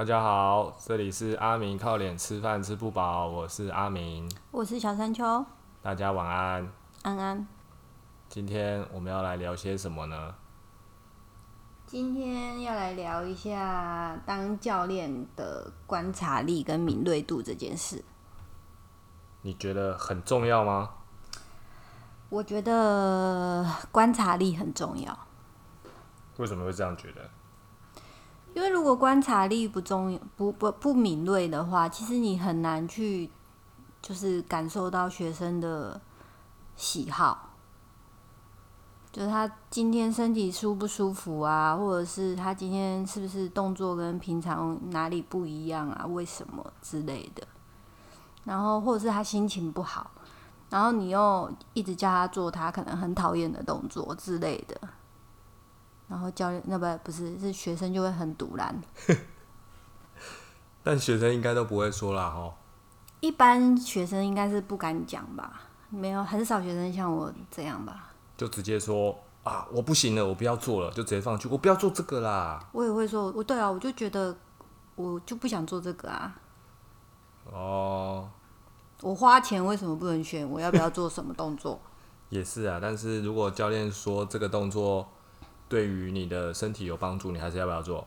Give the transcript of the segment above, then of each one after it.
大家好，这里是阿明靠脸吃饭吃不饱，我是阿明，我是小山丘，大家晚安。安安。今天我们要来聊些什么呢？今天要来聊一下当教练的观察力跟敏锐度这件事。你觉得很重要吗？我觉得观察力很重要。为什么会这样觉得？因为如果观察力不重不不不敏锐的话，其实你很难去就是感受到学生的喜好，就是他今天身体舒不舒服啊，或者是他今天是不是动作跟平常哪里不一样啊？为什么之类的？然后或者是他心情不好，然后你又一直叫他做他可能很讨厌的动作之类的。然后教练那不不是是学生就会很堵然，但学生应该都不会说啦哈。一般学生应该是不敢讲吧？没有很少学生像我这样吧？就直接说啊，我不行了，我不要做了，就直接放弃，我不要做这个啦。我也会说，我对啊，我就觉得我就不想做这个啊。哦，我花钱为什么不能选？我要不要做什么动作？也是啊，但是如果教练说这个动作。对于你的身体有帮助，你还是要不要做？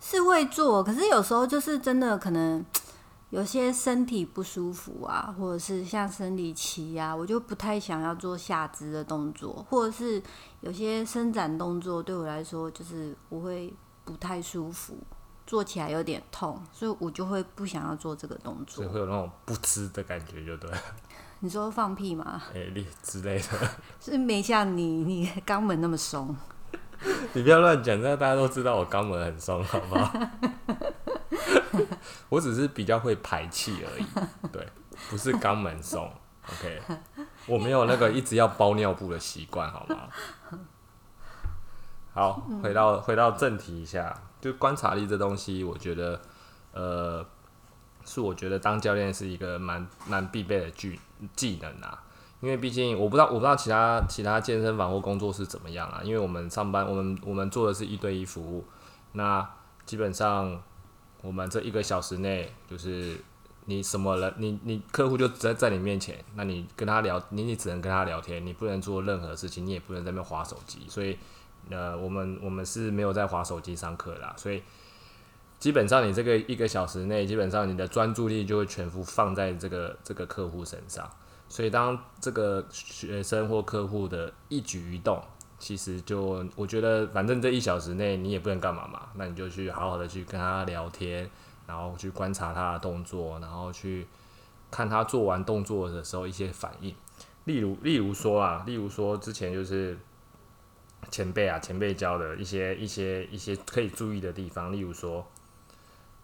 是会做，可是有时候就是真的可能有些身体不舒服啊，或者是像生理期啊，我就不太想要做下肢的动作，或者是有些伸展动作对我来说就是我会不太舒服，做起来有点痛，所以我就会不想要做这个动作，所以会有那种不知的感觉，就对。你说放屁吗？哎，力之类的，是没像你你肛门那么松。你不要乱讲，这样大家都知道我肛门很松，好不好？我只是比较会排气而已，对，不是肛门松。OK，我没有那个一直要包尿布的习惯，好吗？好，回到回到正题一下，就观察力这东西，我觉得，呃，是我觉得当教练是一个蛮蛮必备的技技能啊。因为毕竟我不知道，我不知道其他其他健身房或工作室怎么样啊。因为我们上班，我们我们做的是一对一服务，那基本上我们这一个小时内，就是你什么人，你你客户就在在你面前，那你跟他聊，你你只能跟他聊天，你不能做任何事情，你也不能在那边划手机。所以，呃，我们我们是没有在划手机上课的，所以基本上你这个一个小时内，基本上你的专注力就会全部放在这个这个客户身上。所以，当这个学生或客户的一举一动，其实就我觉得，反正这一小时内你也不能干嘛嘛，那你就去好好的去跟他聊天，然后去观察他的动作，然后去看他做完动作的时候一些反应。例如，例如说啊，例如说之前就是前辈啊，前辈教的一些一些一些可以注意的地方。例如说，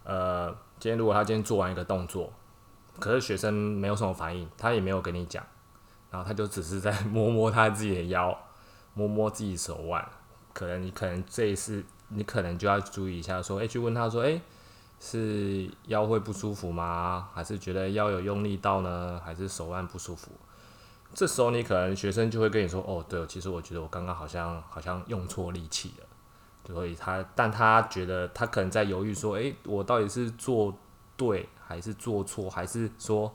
呃，今天如果他今天做完一个动作。可是学生没有什么反应，他也没有跟你讲，然后他就只是在 摸摸他自己的腰，摸摸自己手腕。可能你可能这一次你可能就要注意一下，说，哎，去问他说，哎，是腰会不舒服吗？还是觉得腰有用力到呢？还是手腕不舒服？这时候你可能学生就会跟你说，哦，对，其实我觉得我刚刚好像好像用错力气了。所以他，但他觉得他可能在犹豫说，哎，我到底是做对？还是做错，还是说，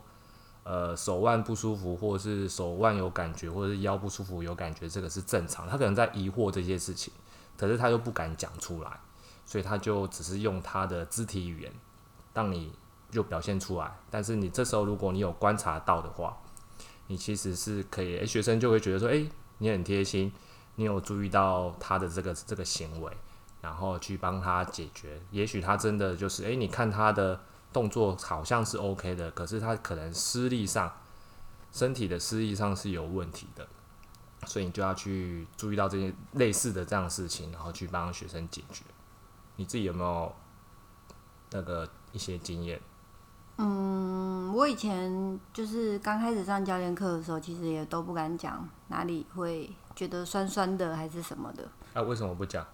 呃，手腕不舒服，或者是手腕有感觉，或者是腰不舒服有感觉，这个是正常。他可能在疑惑这些事情，可是他又不敢讲出来，所以他就只是用他的肢体语言，让你就表现出来。但是你这时候如果你有观察到的话，你其实是可以，诶，学生就会觉得说，诶，你很贴心，你有注意到他的这个这个行为，然后去帮他解决。也许他真的就是，诶，你看他的。动作好像是 OK 的，可是他可能施力上，身体的施力上是有问题的，所以你就要去注意到这些类似的这样的事情，然后去帮学生解决。你自己有没有那个一些经验？嗯，我以前就是刚开始上教练课的时候，其实也都不敢讲哪里会觉得酸酸的还是什么的。啊，为什么不讲？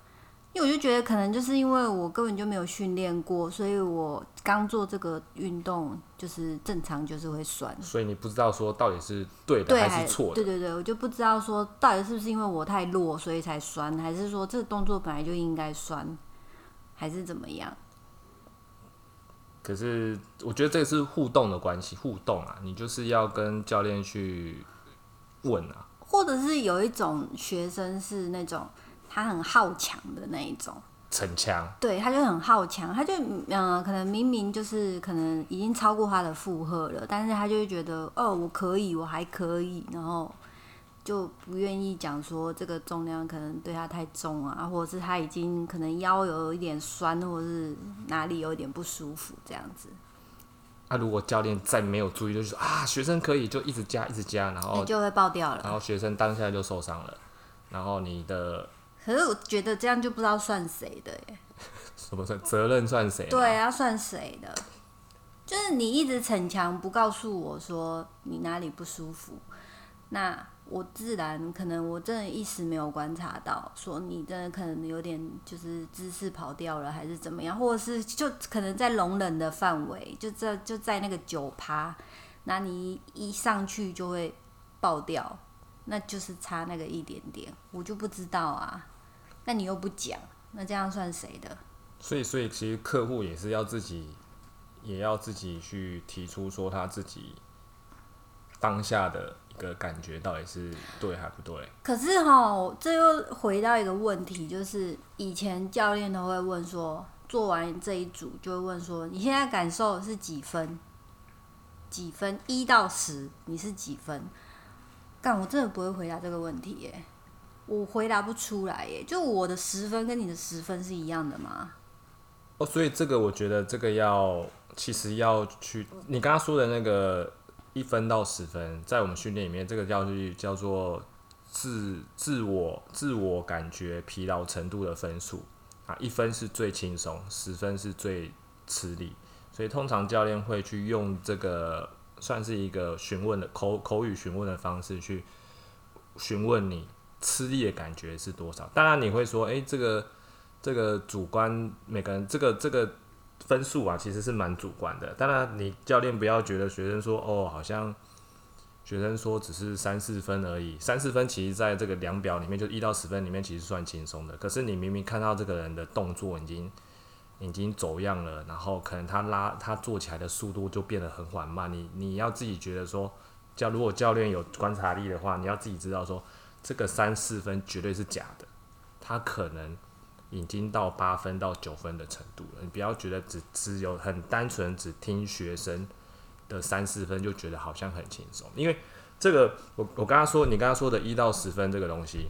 因为我就觉得可能就是因为我根本就没有训练过，所以我刚做这个运动就是正常就是会酸。所以你不知道说到底是对的还是错的？对对对，我就不知道说到底是不是因为我太弱所以才酸，还是说这个动作本来就应该酸，还是怎么样？可是我觉得这个是互动的关系，互动啊，你就是要跟教练去问啊，或者是有一种学生是那种他很好强的那一种，逞强，对，他就很好强，他就嗯、呃可能明明就是可能已经超过他的负荷了，但是他就会觉得哦，我可以，我还可以，然后就不愿意讲说这个重量可能对他太重啊，或者是他已经可能腰有一点酸，或者是哪里有一点不舒服这样子，啊，如果教练再没有注意，就是啊，学生可以就一直加，一直加，然后你就会爆掉了。然后学生当下就受伤了，然后你的可是我觉得这样就不知道算谁的耶。什么算责任算谁？对，啊，算谁的？就是你一直逞强，不告诉我说你哪里不舒服，那我自然可能我真的一时没有观察到，说你真的可能有点就是姿势跑掉了，还是怎么样，或者是就可能在容忍的范围，就这就在那个九趴，那你一上去就会爆掉，那就是差那个一点点，我就不知道啊。那你又不讲，那这样算谁的？所以所以其实客户也是要自己，也要自己去提出说他自己当下的一个感觉到底是对还不对。可是哈，这又回到一个问题，就是以前教练都会问说，做完这一组就会问说，你现在感受是几分？几分？一到十，你是几分？干，我真的不会回答这个问题耶，我回答不出来耶。就我的十分跟你的十分是一样的吗？哦，所以这个我觉得这个要其实要去你刚刚说的那个一分到十分，在我们训练里面，这个叫去叫做自自我自我感觉疲劳程度的分数啊，一分是最轻松，十分是最吃力，所以通常教练会去用这个算是一个询问的口口语询问的方式去询问你吃力的感觉是多少。当然你会说，诶，这个。这个主观每个人这个这个分数啊，其实是蛮主观的。当然，你教练不要觉得学生说哦，好像学生说只是三四分而已，三四分其实在这个量表里面，就一到十分里面其实算轻松的。可是你明明看到这个人的动作已经已经走样了，然后可能他拉他做起来的速度就变得很缓慢。你你要自己觉得说，教如果教练有观察力的话，你要自己知道说，这个三四分绝对是假的，他可能。已经到八分到九分的程度了，你不要觉得只只有很单纯只听学生的三四分就觉得好像很轻松，因为这个我我刚刚说你刚刚说的一到十分这个东西，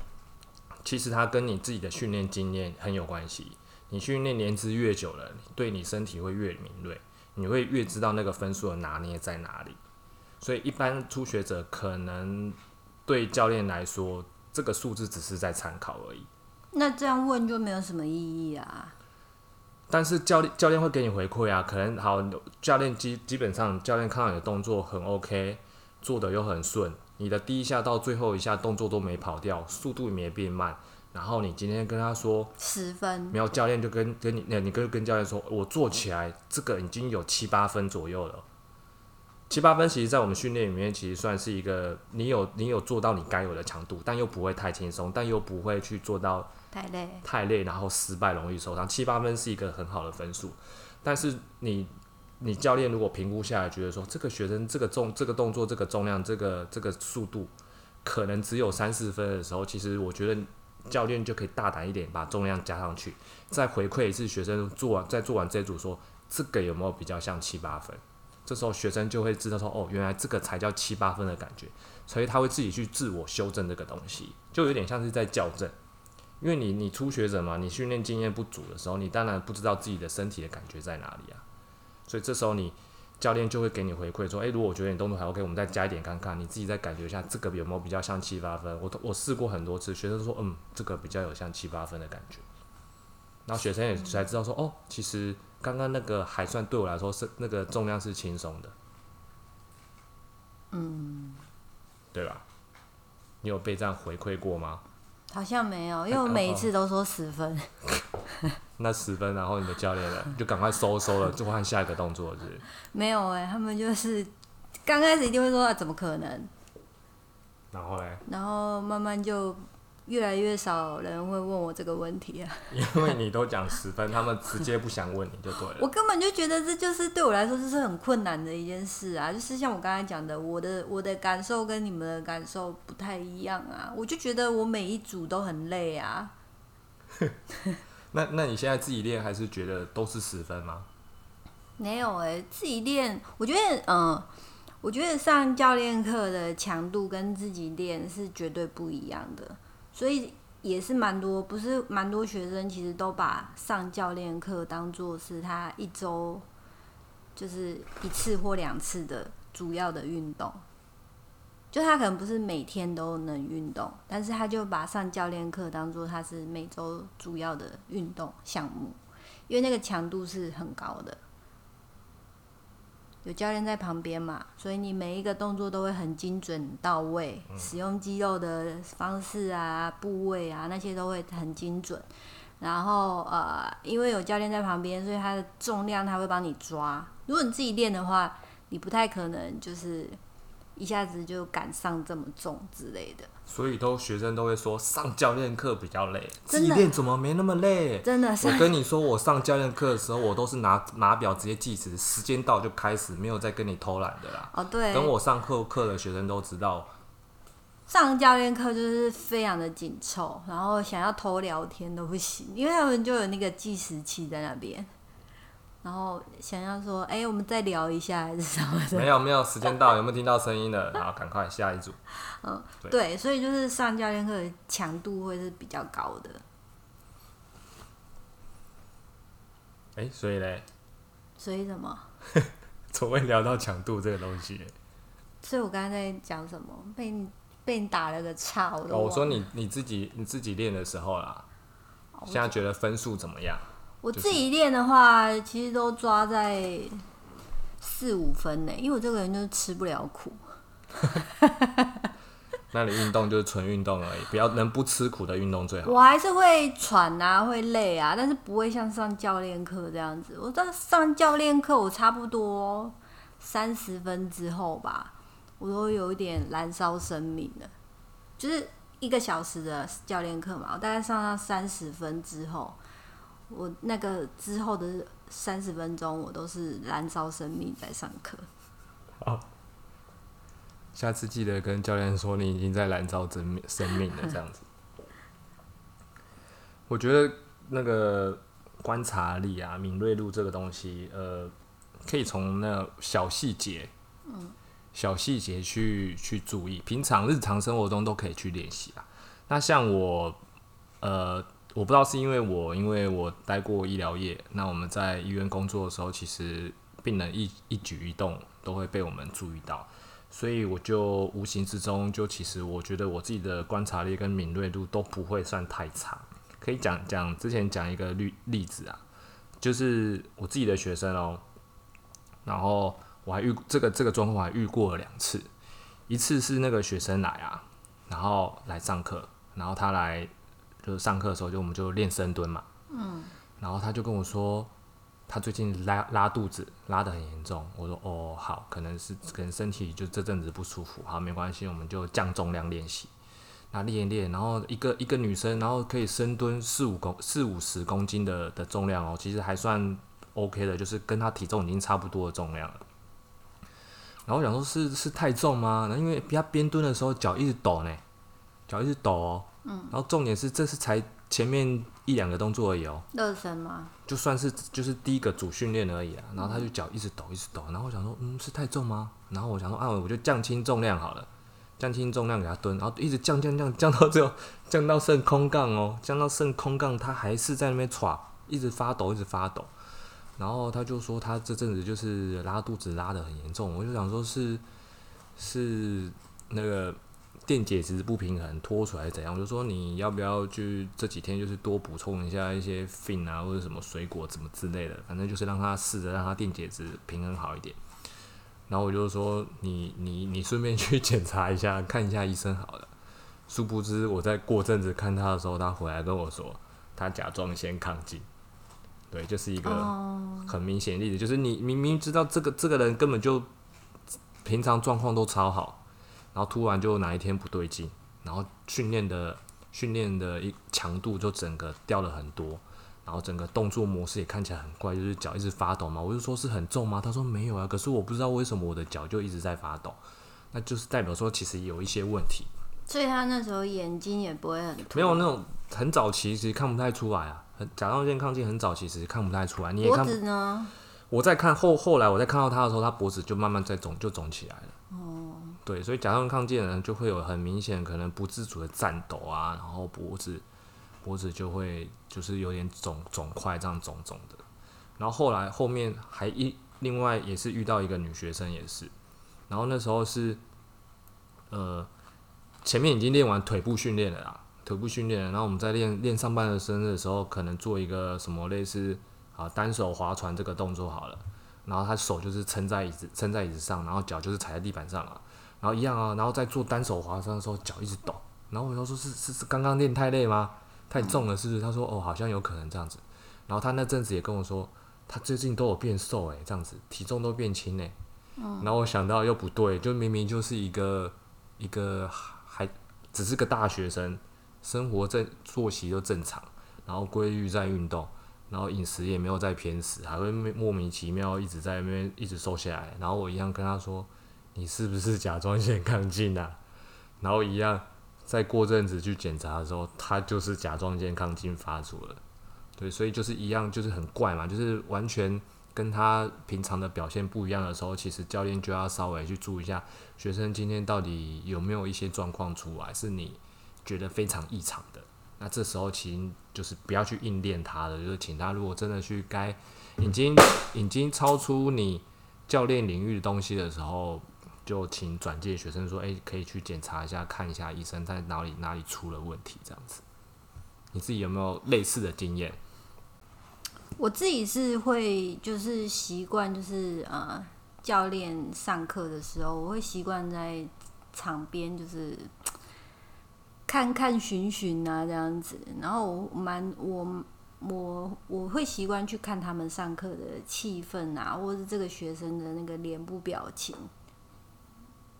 其实它跟你自己的训练经验很有关系。你训练年资越久了，对你身体会越敏锐，你会越知道那个分数的拿捏在哪里。所以一般初学者可能对教练来说，这个数字只是在参考而已。那这样问就没有什么意义啊。但是教练教练会给你回馈啊，可能好教练基基本上教练看到你的动作很 OK，做的又很顺，你的第一下到最后一下动作都没跑掉，速度也没变慢。然后你今天跟他说十分，没有教练就跟跟你那你跟跟教练说，我做起来这个已经有七八分左右了。七八分其实，在我们训练里面，其实算是一个你有你有做到你该有的强度，但又不会太轻松，但又不会去做到。太累，太累，然后失败，容易受伤。七八分是一个很好的分数，但是你你教练如果评估下来，觉得说这个学生这个重这个动作这个重量这个这个速度可能只有三四分的时候，其实我觉得教练就可以大胆一点，把重量加上去，再回馈一次学生做完再做完这组说这个有没有比较像七八分？这时候学生就会知道说哦，原来这个才叫七八分的感觉，所以他会自己去自我修正这个东西，就有点像是在校正。因为你你初学者嘛，你训练经验不足的时候，你当然不知道自己的身体的感觉在哪里啊。所以这时候你教练就会给你回馈说，诶，如果我觉得你动作还 OK，我们再加一点看看，你自己再感觉一下这个有没有比较像七八分。我我试过很多次，学生说，嗯，这个比较有像七八分的感觉。然后学生也才知道说，哦，其实刚刚那个还算对我来说是那个重量是轻松的。嗯，对吧？你有被这样回馈过吗？好像没有，因为我每一次都说十分。那十分，然后你的教练呢，就赶快收收了，就换下一个动作，是？没有哎，他们就是刚开始一定会说啊怎么可能？然后嘞？然后慢慢就越来越少人会问我这个问题啊。因为你都讲十分，他们直接不想问你就对了。我根本就觉得这就是对我来说这是很困难的一件事啊，就是像我刚才讲的，我的我的感受跟你们的感受不太一样啊，我就觉得我每一组都很累啊。那那你现在自己练还是觉得都是十分吗？没有哎、自己练，我觉得嗯，我觉得上教练课的强度跟自己练是绝对不一样的，所以也是蛮多，不是蛮多学生其实都把上教练课当做是他一周就是一次或两次的主要的运动。就他可能不是每天都能运动，但是他就把上教练课当做他是每周主要的运动项目，因为那个强度是很高的。有教练在旁边嘛，所以你每一个动作都会很精准到位，使用肌肉的方式啊、部位啊那些都会很精准。然后呃，因为有教练在旁边，所以他的重量他会帮你抓。如果你自己练的话，你不太可能就是一下子就赶上这么重之类的。所以都学生都会说上教练课比较累，自己练怎么没那么累？真的是我跟你说，我上教练课的时候，我都是拿拿表直接计时，时间到就开始，没有再跟你偷懒的啦。哦，对，等我上课课的学生都知道，上教练课就是非常的紧凑，然后想要偷聊天都不行，因为他们就有那个计时器在那边，然后想要说，哎、我们再聊一下还是什么的，没有没有，时间到，有没有听到声音了？好，赶快下一组。嗯对，所以就是上教练课的强度会是比较高的，哎、所以嘞，所以什么？从未聊到强度这个东西？所以我刚才在讲什么？被你被你打了个岔，我我说你你自己你自己练的时候啦，哦现在觉得分数怎么样？我自己练的话，其实都抓在四五分呢，因为我这个人就是吃不了苦。那你运动就是纯运动而已，不要能不吃苦的运动最好。我还是会喘啊，会累啊，但是不会像上教练课这样子。我在上教练课，我差不多三十分之后吧，我都有一点燃烧生命了。就是一个小时的教练课嘛，我大概上到三十分之后，我那个之后的三十分钟，我都是燃烧生命在上课。好下次记得跟教练说你已经在燃烧生命生命了，这样子。我觉得那个观察力啊、敏锐度这个东西，呃，可以从那小细节，小细节去去注意，平常日常生活中都可以去练习啊。那像我，呃，我不知道是因为我因为我待过医疗业，那我们在医院工作的时候，其实病人一一举一动都会被我们注意到。所以我就无形之中，就其实我觉得我自己的观察力跟敏锐度都不会算太差。可以讲讲之前讲一个例例子啊，就是我自己的学生哦，然后我还遇这个这个状况还遇过了两次，一次是那个学生来啊，然后来上课，然后他来就是上课的时候就我们就练深蹲嘛，嗯，然后他就跟我说。他最近拉拉肚子，拉得很严重。我说哦，好，可能是可能身体就这阵子不舒服，好，没关系，我们就降重量练习。那练一练，然后一个一个女生，然后可以深蹲四五公四五十公斤的的重量哦，其实还算 OK 的，就是跟她体重已经差不多的重量了。然后我想说是是太重吗？因为她边蹲的时候脚一直抖呢，脚一直抖哦。嗯。然后重点是这是才前面一两个动作而已哦。热身吗？就算是就是第一个主训练而已啊，然后他就脚一直抖一直抖，然后我想说，嗯，是太重吗？然后我想说，啊，我就降轻重量好了，降轻重量给他蹲，然后一直降降降降到最后 降到剩空杠哦，降到剩空杠，他还是在那边喘，一直发抖一直发抖，然后他就说他这阵子就是拉肚子拉的很严重，我就想说是是那个电解质不平衡脱出来怎样？我就说你要不要去这几天就是多补充一下一些 fin 啊或者什么水果怎么之类的，反正就是让他试着让他电解质平衡好一点。然后我就说你你你顺便 去检查一下，看一下医生好了。殊不知我在过阵子看他的时候，他回来跟我说他甲状腺亢进。对，就是一个哦，很明显的例子，就是你明明知道这个这个人根本就平常状况都超好，然后突然就哪一天不对劲，然后训练的训练的一强度就整个掉了很多，然后整个动作模式也看起来很怪，就是脚一直发抖嘛。我就说是很重吗？他说没有啊，可是我不知道为什么我的脚就一直在发抖，那就是代表说其实有一些问题。所以他那时候眼睛也不会很没有那种很早期其实看不太出来啊，很甲状腺亢进很早期其实看不太出来，你也脖看子呢？我在看后后来我在看到他的时候，他脖子就慢慢在肿，就肿起来了。对，所以甲状腺亢进的人就会有很明显可能不自主的颤抖啊，然后脖子脖子就会就是有点肿肿块这样肿肿的。然后后来后面还一另外也是遇到一个女学生也是，然后那时候是呃前面已经练完腿部训练了啦，腿部训练了，然后我们在练练上半身的时候，可能做一个什么类似。啊，单手划船这个动作好了，然后他手就是撑在椅子，撑在椅子上，然后脚就是踩在地板上啊，然后一样啊，然后在做单手划船的时候脚一直抖，然后我就说是是是刚刚练太累吗？太重了是不是？他说哦，好像有可能这样子，然后他那阵子也跟我说，他最近都有变瘦诶，这样子体重都变轻诶。然后我想到又不对，就明明就是一个一个还只是个大学生，生活正作息都正常，然后规律在运动。然后饮食也没有在偏食，还会莫名其妙一直在那边一直瘦下来。然后我一样跟他说：“你是不是甲状腺亢进啊？” 然后一样再过阵子去检查的时候，他就是甲状腺亢进发作了。对，所以就是一样，就是很怪嘛，就是完全跟他平常的表现不一样的时候，其实教练就要稍微去注意一下学生今天到底有没有一些状况出来，是你觉得非常异常的。那这时候其实就是不要去硬练他的，就是请他如果真的去该已经已经超出你教练领域的东西的时候，就请转介学生说，诶，可以去检查一下，看一下医生在哪里哪里出了问题，这样子。你自己有没有类似的经验？我自己是会就是习惯就是呃教练上课的时候，我会习惯在场边就是。看看寻寻啊，这样子，然后我蛮我我我会习惯去看他们上课的气氛啊，或者是这个学生的那个脸部表情，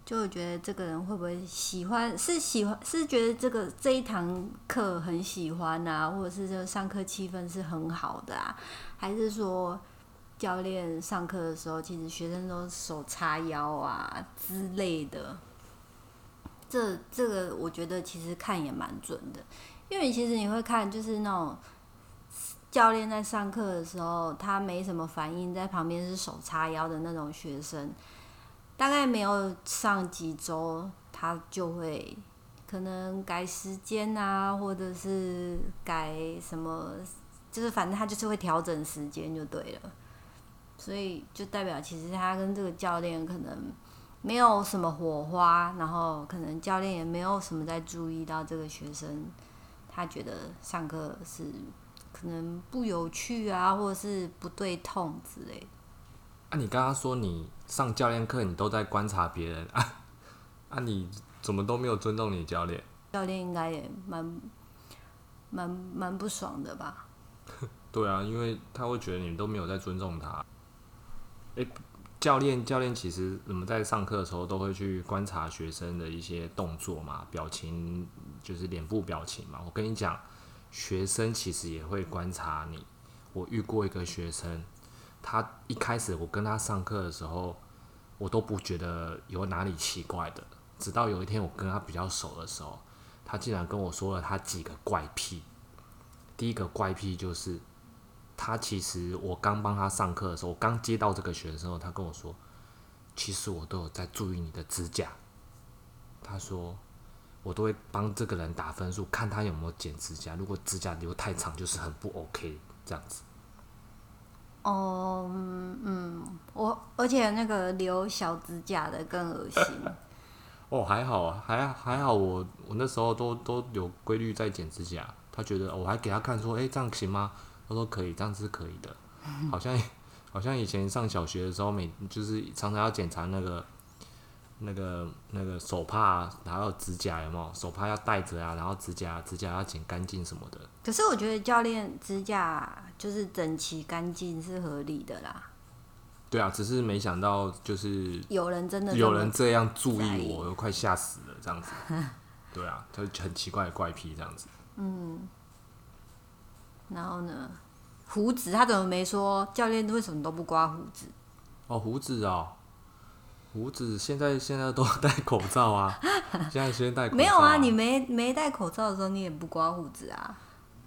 就觉得这个人会不会喜欢，是喜欢是觉得这个这一堂课很喜欢啊，或者是这个上课气氛是很好的啊，还是说教练上课的时候，其实学生都手叉腰啊之类的。这这个我觉得其实看也蛮准的，因为其实你会看，就是那种教练在上课的时候，他没什么反应，在旁边是手叉腰的那种学生，大概没有上几周，他就会可能改时间啊，或者是改什么，就是反正他就是会调整时间就对了，所以就代表其实他跟这个教练可能。没有什么火花，然后可能教练也没有什么在注意到这个学生，他觉得上课是可能不有趣啊，或者是不对痛之类的。啊，你刚刚说你上教练课，你都在观察别人 啊？啊，你怎么都没有尊重你教练？教练应该也蛮蛮蛮不爽的吧？对啊，因为他会觉得你都没有在尊重他。哎。教练，教练其实我们在上课的时候都会去观察学生的一些动作嘛，表情就是脸部表情嘛。我跟你讲，学生其实也会观察你。我遇过一个学生，他一开始我跟他上课的时候，我都不觉得有哪里奇怪的，直到有一天我跟他比较熟的时候，他竟然跟我说了他几个怪癖。第一个怪癖就是。他其实，我刚帮他上课的时候，我刚接到这个学生后，他跟我说，其实我都有在注意你的指甲。他说，我都会帮这个人打分数，看他有没有剪指甲。如果指甲留太长，就是很不 OK 这样子。哦，嗯，我而且那个留小指甲的更恶心。哦，还好啊，还还好，我我那时候都都有规律在剪指甲。他觉得，我还给他看说，哎，这样行吗？他说可以，这样是可以的。好像好像以前上小学的时候，每就是常常要检查那个那个那个手帕，然后指甲有没有手帕要带着啊，然后指甲指甲要剪干净什么的。可是我觉得教练指甲就是整齐干净是合理的啦。对啊，只是没想到就是有人真的有人这样注意我，都快吓死了这样子。对啊，就很奇怪的怪癖这样子。嗯然后呢，胡子他怎么没说教练为什么都不刮胡子？哦，胡子哦，胡子现在现在都 戴口罩啊，现在先戴口罩、没有啊，你没没戴口罩的时候你也不刮胡子啊？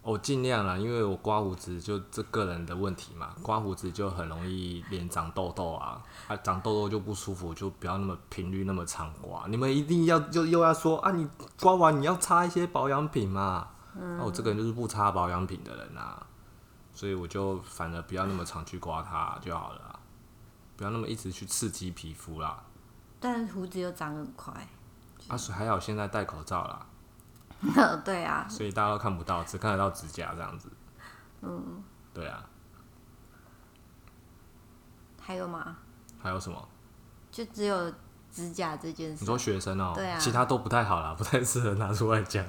我尽量啦，因为我刮胡子就这个人的问题嘛，刮胡子就很容易脸长痘痘啊，啊长痘痘就不舒服，就不要那么频率那么常刮。你们一定要就又要说啊，你刮完你要擦一些保养品嘛。嗯，那、我这个人就是不擦保养品的人啊，所以我就反而不要那么常去刮它就好了啦，不要那么一直去刺激皮肤啦。但胡子又长很快。啊，所以还好现在戴口罩啦，对啊，所以大家都看不到，只看得到指甲这样子。嗯，对啊，还有吗？还有什么？就只有指甲这件事。你说学生哦、对啊其他都不太好啦，不太适合拿出来讲。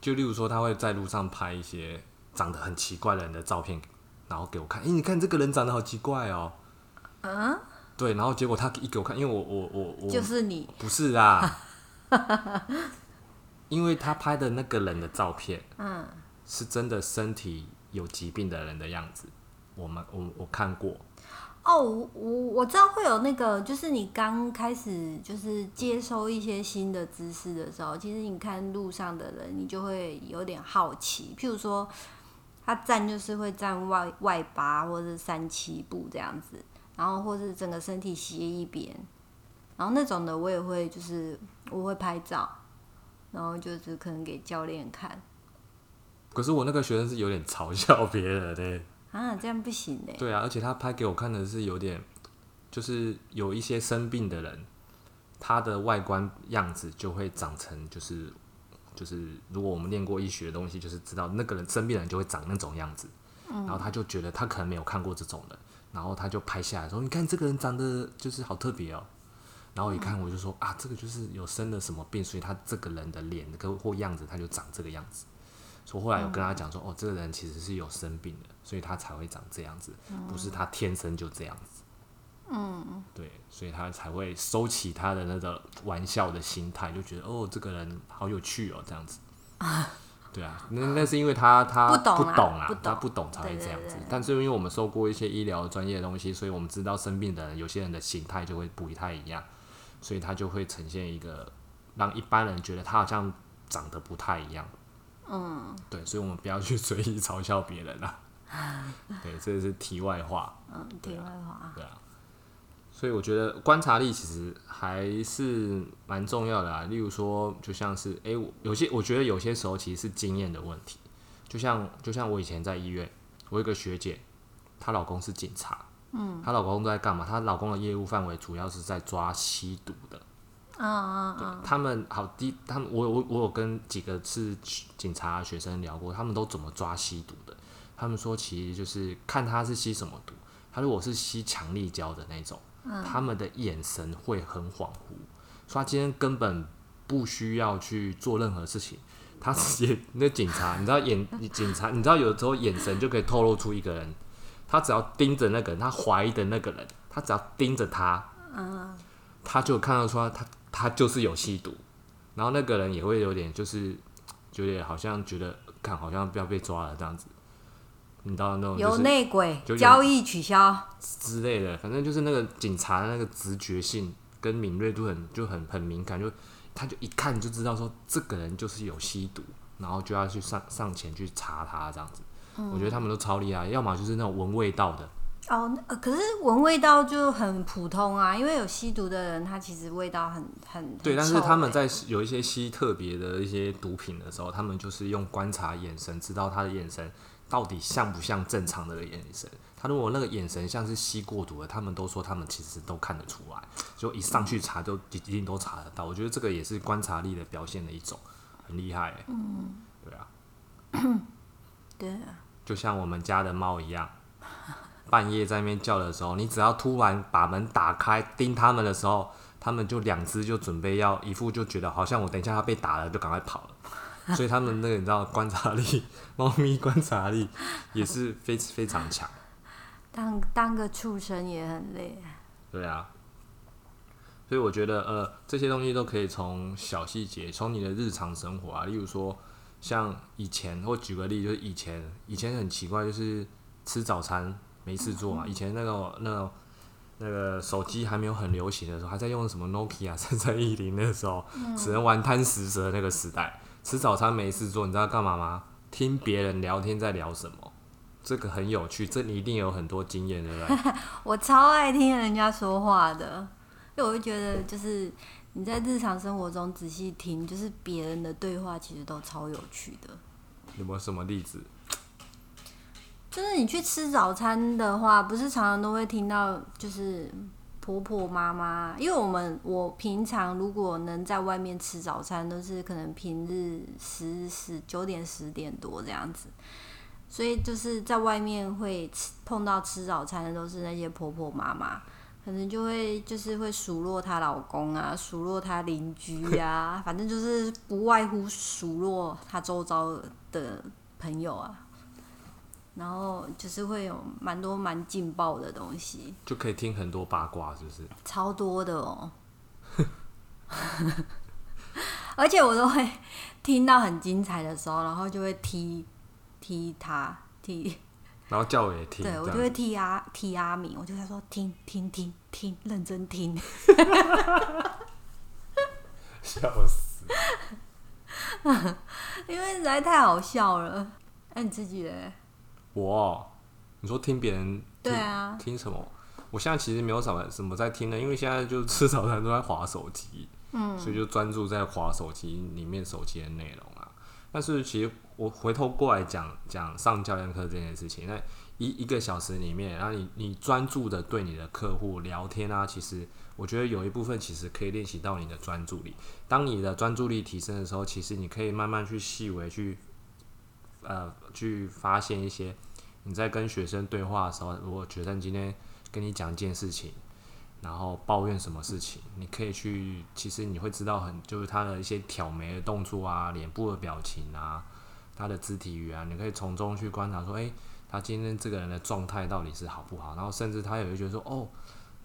就例如说，他会在路上拍一些长得很奇怪的人的照片，然后给我看。诶、你看这个人长得好奇怪哦、嗯，对，然后结果他一给我看，因为我我我我就是你。不是啦，因为他拍的那个人的照片，嗯，是真的身体有疾病的人的样子。我们我我看过，哦，我我我知道会有那个，就是你刚开始就是接收一些新的知识的时候，其实你看路上的人，你就会有点好奇。譬如说，他站就是会站外外八或者三七步这样子，然后或是整个身体斜一边，然后那种的我也会就是我会拍照，然后就是可能给教练看可是我那个学生是有点嘲笑别人的、啊，这样不行嘞。对啊，而且他拍给我看的是有点，就是有一些生病的人，他的外观样子就会长成就是就是，如果我们练过医学的东西，就是知道那个人生病的人就会长那种样子。然后他就觉得他可能没有看过这种人，然后他就拍下来说：“你看这个人长得就是好特别哦。”然后我一看我就说：“啊，这个就是有生了什么病，所以他这个人的脸跟或样子他就长这个样子。”所以我后来有跟他讲说：“哦，这个人其实是有生病的，所以他才会长这样子，不是他天生就这样子。”嗯，对，所以他才会收起他的那个玩笑的心态，就觉得哦，这个人好有趣哦，这样子。对啊，那那是因为他他不懂啊不懂他不懂才会这样子。但是因为我们受过一些医疗专业的东西，所以我们知道生病的人有些人的形态就会不太一样，所以他就会呈现一个让一般人觉得他好像长得不太一样。嗯，对，所以我们不要去随意嘲笑别人啊。对，这是题外话。嗯，题外话，对啊，所以我觉得观察力其实还是蛮重要的啊。例如说，就像是诶，我有些我觉得有些时候其实是经验的问题。就像就像我以前在医院，我有一个学姐，她老公是警察，嗯，她老公都在干嘛？她老公的业务范围主要是在抓吸毒的。嗯嗯对嗯，他们好第，他们我我我有跟几个是警察学生聊过，他们都怎么抓吸毒的。他们说，其实就是看他是吸什么毒。他如果是吸强力胶的那种，他们的眼神会很恍惚，所以他今天根本不需要去做任何事情，他直接那警察，你知道眼警察，你知道有时候眼神就可以透露出一个人，他只要盯着那个人，他怀疑的那个人，他只要盯着他，他就看到说他他就是有吸毒，然后那个人也会有点就是有点好像觉得，看好像不要被抓了这样子，你知道那种就由是内鬼有交易取消，之类的，反正就是那个警察的那个直觉性跟敏锐度很就很很敏感，就他就一看就知道说这个人就是有吸毒，然后就要去上上前去查他这样子。我觉得他们都超厉害，要么就是那种闻味道的，哦，可是闻味道就很普通啊，因为有吸毒的人，他其实味道很很对，但是他们欸在有一些吸特别的一些毒品的时候，他们就是用观察眼神，知道他的眼神到底像不像正常的眼神。他如果那个眼神像是吸过毒的，他们都说他们其实都看得出来，就一上去查就一定都查得到。我觉得这个也是观察力的表现的一种，很厉害、欸。嗯，对啊，对啊，就像我们家的猫一样，半夜在那边叫的时候，你只要突然把门打开盯它们的时候，它们就两只就准备要一副就觉得好像我等一下要被打了，就赶快跑了。所以他们那个你知道观察力，猫咪观察力也是非非常强。当当个畜生也很累。对啊，所以我觉得呃这些东西都可以从小细节，从你的日常生活啊，例如说像以前，我举个例，就是以前以前很奇怪，就是吃早餐没事做嘛，以前那个那个。那个手机还没有很流行的时候，还在用什么 Nokia 三三一零那时候，只能玩贪食蛇那个时代，吃早餐没事做，你知道干嘛吗？听别人聊天在聊什么，这个很有趣，这你一定有很多经验，对不对？我超爱听人家说话的，因为我就觉得，就是你在日常生活中仔细听，就是别人的对话，其实都超有趣的。有没有什么例子？就是你去吃早餐的话，不是常常都会听到，就是婆婆妈妈，因为我们我平常如果能在外面吃早餐，都是可能平日十十九点十点多这样子，所以就是在外面会吃碰到吃早餐的都是那些婆婆妈妈，可能就会就是会数落她老公啊，数落她邻居啊，反正就是不外乎数落她周遭的朋友啊。然后就是会有蛮多蛮劲爆的东西，就可以听很多八卦，是不是？超多的哦，而且我都会听到很精彩的时候，然后就会踢踢他踢，然后叫我也听，对我就会替阿替阿敏，我就在说听听听听，认真听，笑死，因为实在太好笑了。那你自己嘞？我，你说听别人对啊，听什么？我现在其实没有什么什么在听的，因为现在就吃早餐都在划手机，嗯，所以就专注在划手机里面手机的内容啊。但是其实我回头过来讲讲上教练课这件事情，那一一个小时里面，然后你你专注的对你的客户聊天啊，其实我觉得有一部分其实可以练习到你的专注力。当你的专注力提升的时候，其实你可以慢慢去细微去。呃，去发现一些你在跟学生对话的时候，如果学生今天跟你讲一件事情，然后抱怨什么事情，你可以去，其实你会知道很就是他的一些挑眉的动作啊，脸部的表情啊，他的肢体语言，你可以从中去观察说，诶，他今天这个人的状态到底是好不好？然后甚至他也会觉得说，哦，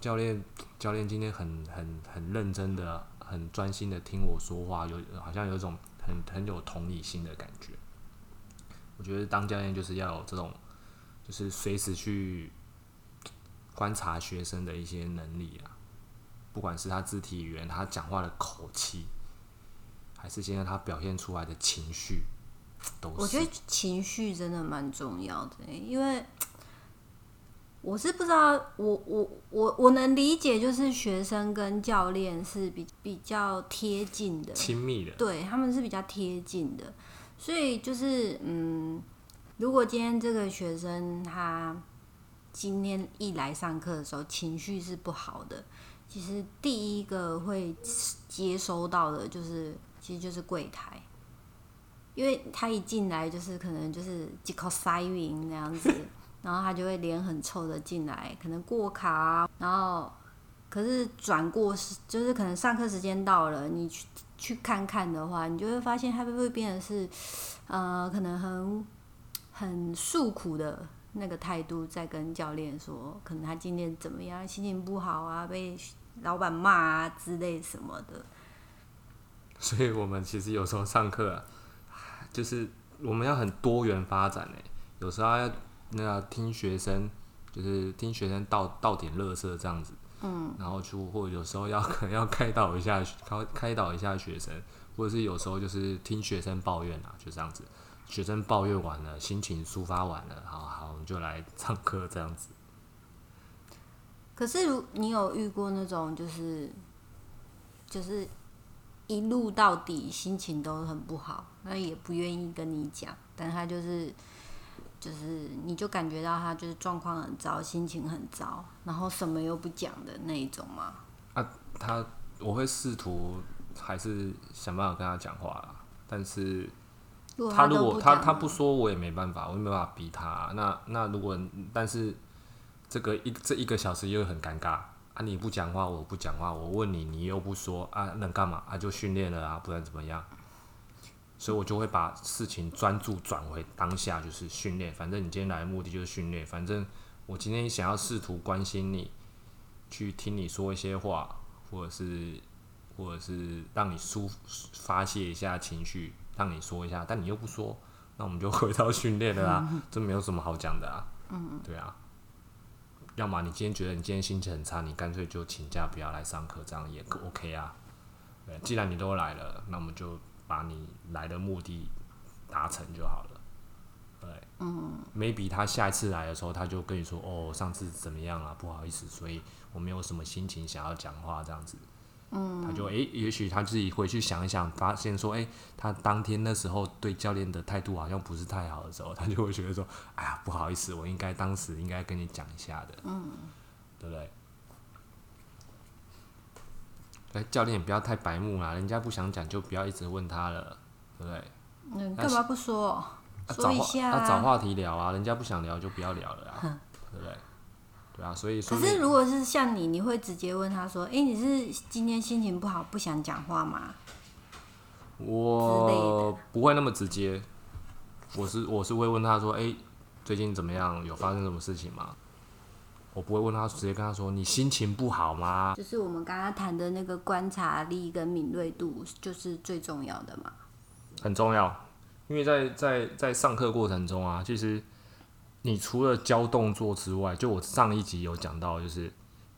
教练，教练今天很很很认真的，很专心的听我说话，有好像有一种很很有同理心的感觉。我觉得当教练就是要有这种，就是随时去观察学生的一些能力啊，不管是他肢体语言、他讲话的口气，还是现在他表现出来的情绪，都是。我觉得情绪真的蛮重要的，因为 我是不知道，我我我我能理解，就是学生跟教练是比比较贴近的、亲密的，对他们是比较贴近的。所以就是，嗯，如果今天这个学生他今天一来上课的时候情绪是不好的，其实第一个会接收到的就是，其实就是柜台，因为他一进来就是可能就是几口塞云那样子，然后他就会脸很臭的进来，可能过卡，然后可是转过是就是可能上课时间到了，你去。去看看的话，你就会发现他会变得是，呃，可能很很诉苦的那个态度，在跟教练说，可能他今天怎么样，心情不好啊，被老板骂啊之类什么的。所以我们其实有时候上课，就是我们要很多元发展诶，有时候要那个听学生，就是听学生倒倒点乐色这样子。嗯，然后就或有时候要可能要开导一下开开导一下学生，或者是有时候就是听学生抱怨啊，就这样子。学生抱怨完了，心情抒发完了，好好，我们就来唱歌这样子。可是，如你有遇过那种就是就是一路到底心情都很不好，那也不愿意跟你讲，但他就是。就是你就感觉到他就是状况很糟，心情很糟，然后什么又不讲的那一种吗？啊，他我会试图还是想办法跟他讲话啦，但是他如果他他不说，我也没办法，我也没办法逼他。那那如果但是这个一这一个小时又很尴尬啊！你不讲话，我不讲话，我问你，你又不说啊，能干嘛啊？就训练了啊，不然怎么样？所以我就会把事情专注转回当下，就是训练。反正你今天来的目的就是训练。反正我今天想要试图关心你，去听你说一些话，或者是或者是让你抒发泄一下情绪，让你说一下，但你又不说，那我们就回到训练了啊，这没有什么好讲的啊。嗯，对啊。要么你今天觉得你今天心情很差，你干脆就请假不要来上课，这样也 OK 啊。对，既然你都来了，那我们就把你来的目的达成就好了。对，嗯，maybe 他下一次来的时候，他就跟你说：“哦，上次怎么样啊？不好意思，所以我没有什么心情想要讲话，这样子。”嗯，他就诶，也许他自己回去想一想，发现说：“诶，他当天那时候对教练的态度好像不是太好的时候，他就会觉得说：‘哎呀，不好意思，我应该当时应该跟你讲一下的。’嗯，对不对？哎，教练不要太白目啦，人家不想讲就不要一直问他了，对不对？嗯，干嘛不说？说一下，要找话题聊啊，人家不想聊就不要聊了啊，对不对？对啊，所以可是如果是像你，你会直接问他说：“哎，你是今天心情不好，不想讲话吗？”我不会那么直接，我是我是会问他说：“哎，最近怎么样？有发生什么事情吗？”我不会问他直接跟他说：“你心情不好吗？”就是我们刚刚谈的那个观察力跟敏锐度，就是最重要的嘛。很重要。因为在在在上课过程中啊，其实你除了教动作之外，就我上一集有讲到，就是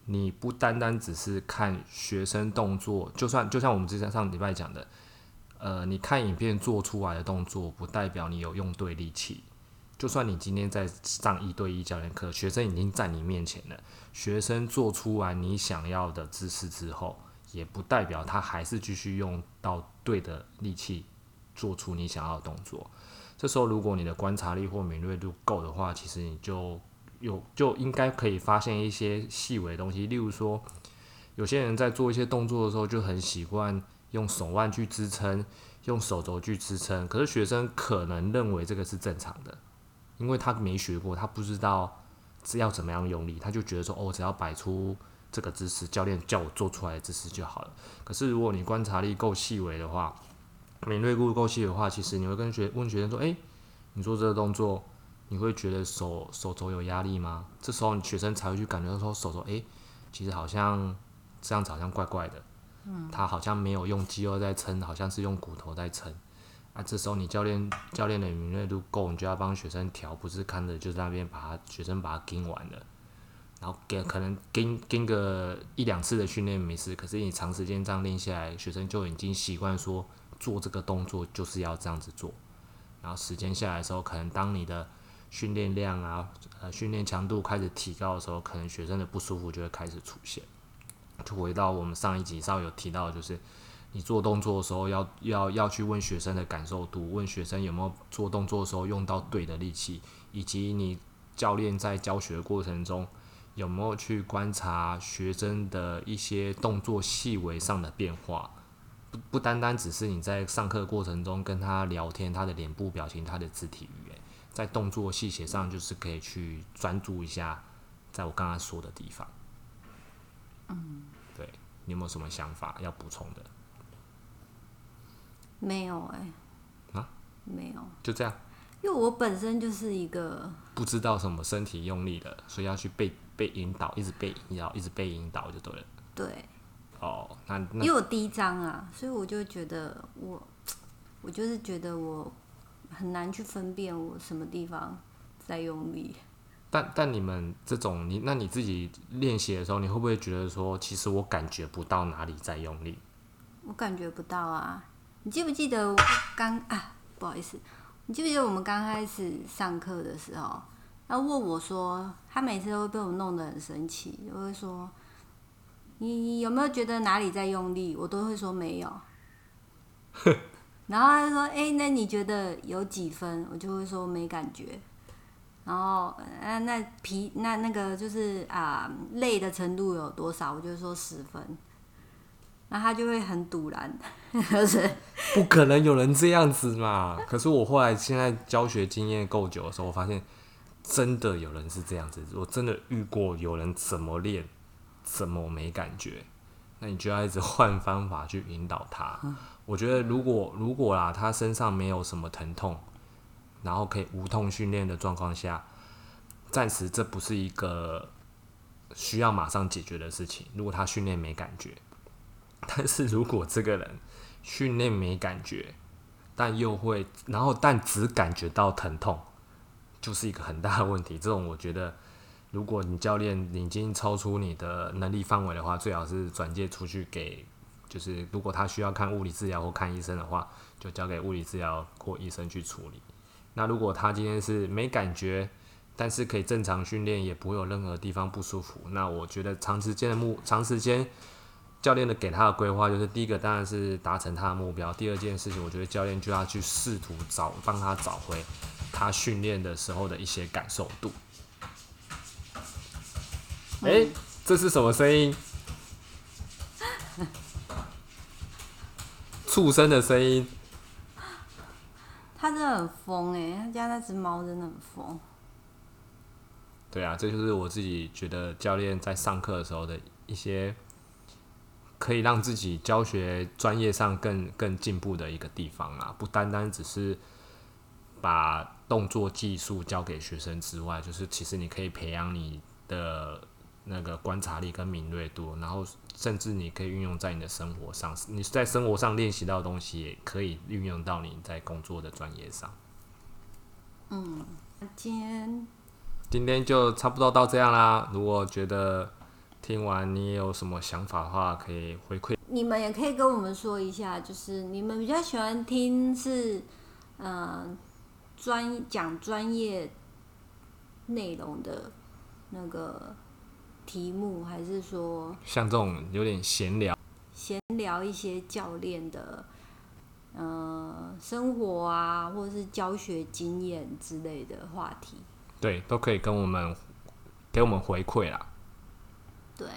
你不单单只是看学生动作，就算就像我们之前上礼拜讲的，呃，你看影片做出来的动作，不代表你有用对力气。就算你今天在上一对一教练课，学生已经在你面前了，学生做出来你想要的姿势之后，也不代表他还是继续用到对的力气。做出你想要的动作，这时候如果你的观察力或敏锐度够的话，其实你就有就应该可以发现一些细微的东西。例如说，有些人在做一些动作的时候就很习惯用手腕去支撑，用手肘去支撑。可是学生可能认为这个是正常的，因为他没学过，他不知道是要怎么样用力，他就觉得说哦，只要摆出这个姿势，教练叫我做出来的姿势就好了。可是如果你观察力够细微的话，敏锐度够细的话，其实你会跟学问学生说：“诶，你做这个动作，你会觉得手手肘有压力吗？”这时候你学生才会去感觉到说手肘，诶，其实好像这样子好像怪怪的，嗯，他好像没有用肌肉在撑，好像是用骨头在撑。啊，这时候你教练教练的敏锐度够，你就要帮学生调，不是看着就在那边把他学生把他盯完了，然后给可能盯盯个一两次的训练没事，可是你长时间这样练下来，学生就已经习惯说。做这个动作就是要这样子做，然后时间下来的时候，可能当你的训练量啊、呃训练强度开始提高的时候，可能学生的不舒服就会开始出现。就回到我们上一集稍有提到，就是你做动作的时候，要要要去问学生的感受度，问学生有没有做动作的时候用到对的力气，以及你教练在教学过程中有没有去观察学生的一些动作细微上的变化。不不单单只是你在上课过程中跟他聊天，他的脸部表情、他的肢体语言，在动作细节上，就是可以去专注一下，在我刚刚说的地方。嗯，对你有没有什么想法要补充的？没有哎。啊？没有。就这样。因为我本身就是一个不知道什么身体用力的，所以要去被被引导，一直被引导，一直被引导就对了。对。哦，那因为我第一章啊，所以我就觉得我，我就是觉得我很难去分辨我什么地方在用力。但但你们这种，你那你自己练习的时候，你会不会觉得说，其实我感觉不到哪里在用力？我感觉不到啊！你记不记得刚啊？不好意思，你记不记得我们刚开始上课的时候，他问我说，他每次都会被我弄得很生气，就会说。你有没有觉得哪里在用力？我都会说没有。然后他就说：“哎，那你觉得有几分？”我就会说没感觉。然后，那，那皮那那个就是啊，累的程度有多少？我就说十分。那他就会很堵然，就是不可能有人这样子嘛。可是我后来现在教学经验够久的时候，我发现真的有人是这样子。我真的遇过有人怎么练。怎么没感觉？那你就要一直换方法去引导他。我觉得如果如果啦，他身上没有什么疼痛，然后可以无痛训练的状况下，暂时这不是一个需要马上解决的事情。如果他训练没感觉，但是如果这个人训练没感觉，但又会，然后但只感觉到疼痛，就是一个很大的问题。这种我觉得，如果你教练已经超出你的能力范围的话，最好是转介出去给，就是如果他需要看物理治疗或看医生的话，就交给物理治疗或医生去处理。那如果他今天是没感觉，但是可以正常训练，也不会有任何地方不舒服，那我觉得长时间的目长时间。教练的给他的规划就是，第一个当然是达成他的目标。第二件事情，我觉得教练就要去试图找帮他找回他训练的时候的一些感受度。哎，这是什么声音？畜生的声音。他真的很疯哎，他家那只猫真的很疯。对啊，这就是我自己觉得教练在上课的时候的一些。可以让自己教学专业上更更进步的一个地方啊，不单单只是把动作技术教给学生之外，就是其实你可以培养你的那个观察力跟敏锐度，然后甚至你可以运用在你的生活上，你在生活上练习到的东西，也可以运用到你在工作的专业上。嗯，今天今天就差不多到这样啦。如果觉得听完你有什么想法的话，可以回馈。你们也可以跟我们说一下，就是你们比较喜欢听是，嗯，专讲专业内容的那个题目，还是说像这种有点闲聊，闲聊一些教练的，呃，生活啊，或者是教学经验之类的话题。对，都可以跟我们给我们回馈啦。对，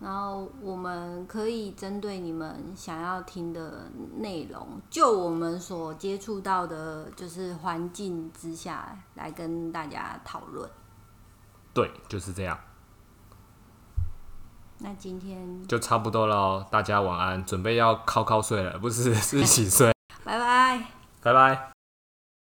然后我们可以针对你们想要听的内容，就我们所接触到的，就是环境之下来跟大家讨论。对，就是这样。那今天就差不多了，大家晚安，准备要靠靠睡了，不是是洗睡。拜拜，拜拜。